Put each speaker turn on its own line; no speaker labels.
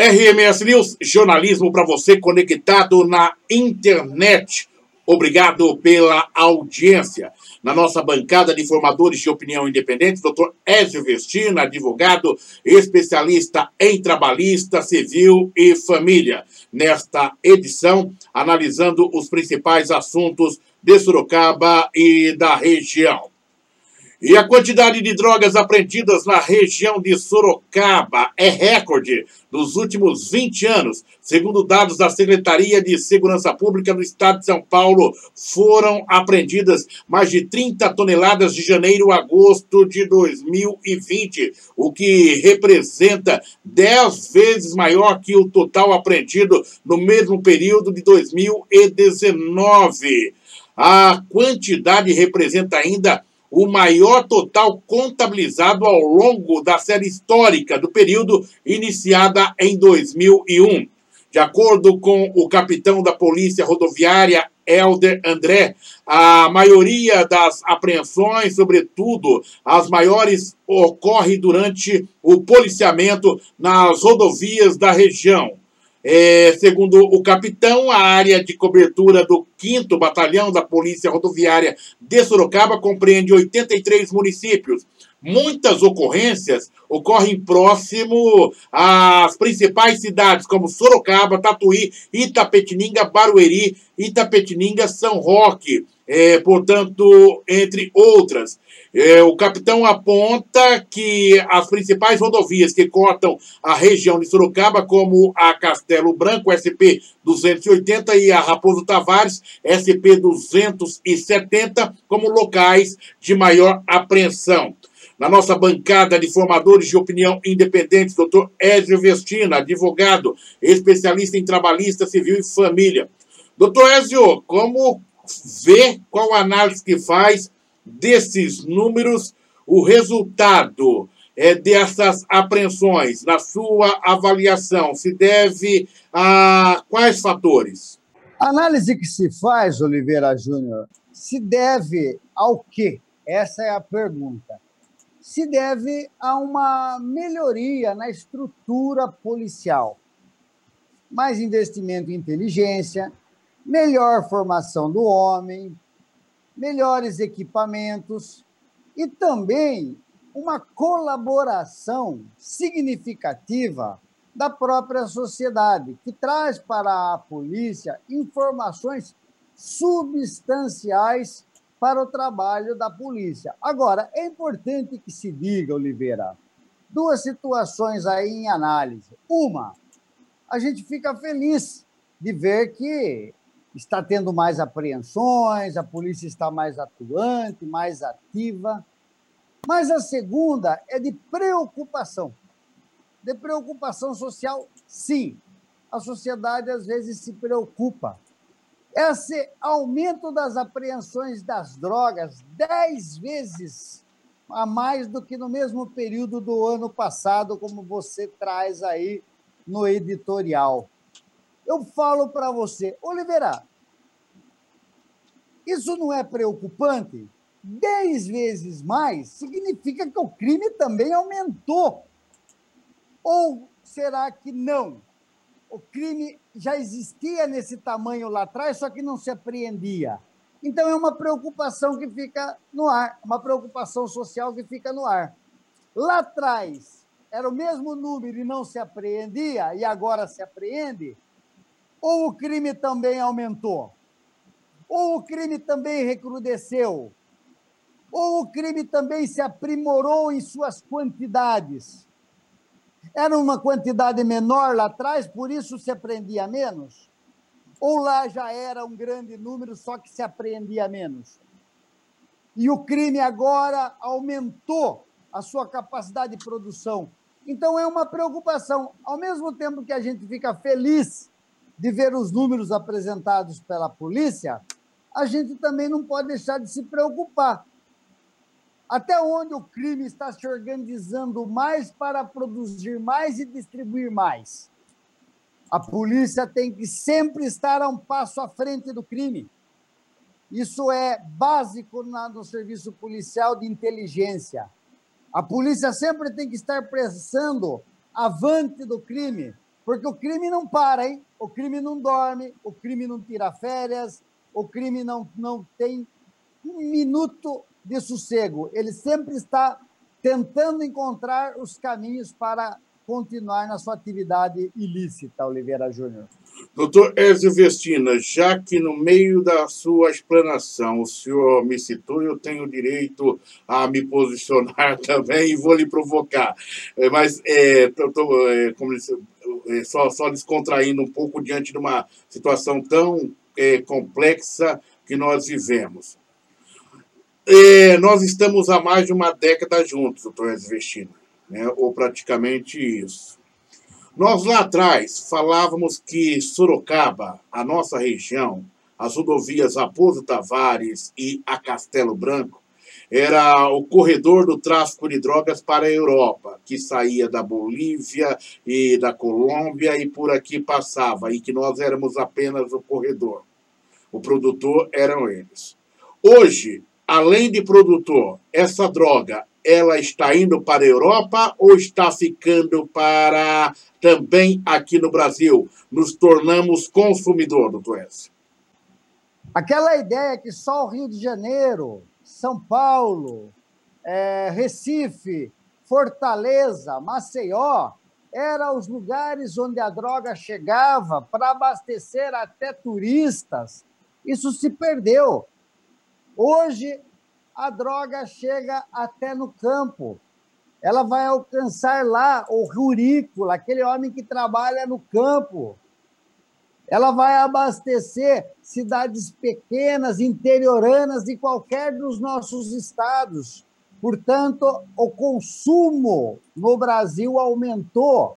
RMS News, jornalismo para você conectado na internet. Obrigado pela audiência. Na nossa bancada de formadores de opinião independente, doutor Ézio Vestina, advogado, especialista em trabalhista, civil e família. Nesta edição, analisando os principais assuntos de Sorocaba e da região. E a quantidade de drogas apreendidas na região de Sorocaba é recorde nos últimos 20 anos. Segundo dados da Secretaria de Segurança Pública do Estado de São Paulo, foram apreendidas mais de 30 toneladas de janeiro a agosto de 2020, o que representa 10 vezes maior que o total apreendido no mesmo período de 2019. A quantidade representa ainda o maior total contabilizado ao longo da série histórica do período iniciada em 2001. De acordo com o capitão da Polícia Rodoviária, Helder André, a maioria das apreensões, sobretudo as maiores, ocorre durante o policiamento nas rodovias da região. É, segundo o capitão, a área de cobertura do 5 Batalhão da Polícia Rodoviária de Sorocaba compreende 83 municípios. Muitas ocorrências ocorrem próximo às principais cidades, como Sorocaba, Tatuí, Itapetininga, Barueri, Itapetininga, São Roque, é, portanto, entre outras. É, o capitão aponta que as principais rodovias que cortam a região de Sorocaba, como a Castelo Branco, SP 280, e a Raposo Tavares, SP 270, como locais de maior apreensão. Na nossa bancada de formadores de opinião independentes, doutor Ézio Vestina, advogado, especialista em trabalhista, civil e família. Doutor Ézio, como vê qual análise que faz desses números, o resultado é, dessas apreensões, na sua avaliação, se deve a quais fatores?
A análise que se faz, Oliveira Júnior, se deve ao quê? Essa é a pergunta. Se deve a uma melhoria na estrutura policial. Mais investimento em inteligência, melhor formação do homem, melhores equipamentos e também uma colaboração significativa da própria sociedade, que traz para a polícia informações substanciais para o trabalho da polícia. Agora, é importante que se diga, Oliveira, duas situações aí em análise. Uma, a gente fica feliz de ver que está tendo mais apreensões, a polícia está mais atuante, mais ativa. Mas a segunda é de preocupação. De preocupação social, sim. A sociedade às vezes se preocupa. Esse aumento das apreensões das drogas, dez vezes a mais do que no mesmo período do ano passado, como você traz aí no editorial. Eu falo para você, Oliveira, isso não é preocupante? Dez vezes mais significa que o crime também aumentou. Ou será que não? O crime já existia nesse tamanho lá atrás, só que não se apreendia. Então é uma preocupação que fica no ar, uma preocupação social que fica no ar. Lá atrás era o mesmo número e não se apreendia, e agora se apreende? Ou o crime também aumentou? Ou o crime também recrudesceu? Ou o crime também se aprimorou em suas quantidades? Era uma quantidade menor lá atrás, por isso se apreendia menos? Ou lá já era um grande número, só que se apreendia menos? E o crime agora aumentou a sua capacidade de produção. Então é uma preocupação. Ao mesmo tempo que a gente fica feliz de ver os números apresentados pela polícia, a gente também não pode deixar de se preocupar. Até onde o crime está se organizando mais para produzir mais e distribuir mais? A polícia tem que sempre estar a um passo à frente do crime. Isso é básico no serviço policial de inteligência. A polícia sempre tem que estar pressando avante do crime, Porque o crime não para, hein? O crime não dorme, o crime não tira férias, o crime não, não tem um minuto de sossego. Ele sempre está tentando encontrar os caminhos para continuar na sua atividade ilícita, Oliveira Júnior.
Doutor Ezio Vestina, já que no meio da sua explanação o senhor me citou, eu tenho o direito a me posicionar também e vou lhe provocar. É, mas é, tô, tô, é, como disse, só, só descontraindo um pouco diante de uma situação tão é, complexa que nós vivemos. É, nós estamos há mais de uma década juntos, doutor Vestina, né? ou praticamente isso. Nós lá atrás falávamos que Sorocaba, a nossa região, as rodovias Raposo Tavares e a Castelo Branco, era o corredor do tráfico de drogas para a Europa, que saía da Bolívia e da Colômbia e por aqui passava, e que nós éramos apenas o corredor. O produtor eram eles. Hoje, além de produtor, essa droga ela está indo para a Europa ou está ficando para também aqui no Brasil? Nos tornamos consumidor, doutor S.
Aquela ideia que só o Rio de Janeiro, São Paulo, é, Recife, Fortaleza, Maceió, eram os lugares onde a droga chegava para abastecer até turistas. Isso se perdeu. Hoje, a droga chega até no campo. Ela vai alcançar lá o rurícola, aquele homem que trabalha no campo. Ela vai abastecer cidades pequenas, interioranas de qualquer dos nossos estados. Portanto, o consumo no Brasil aumentou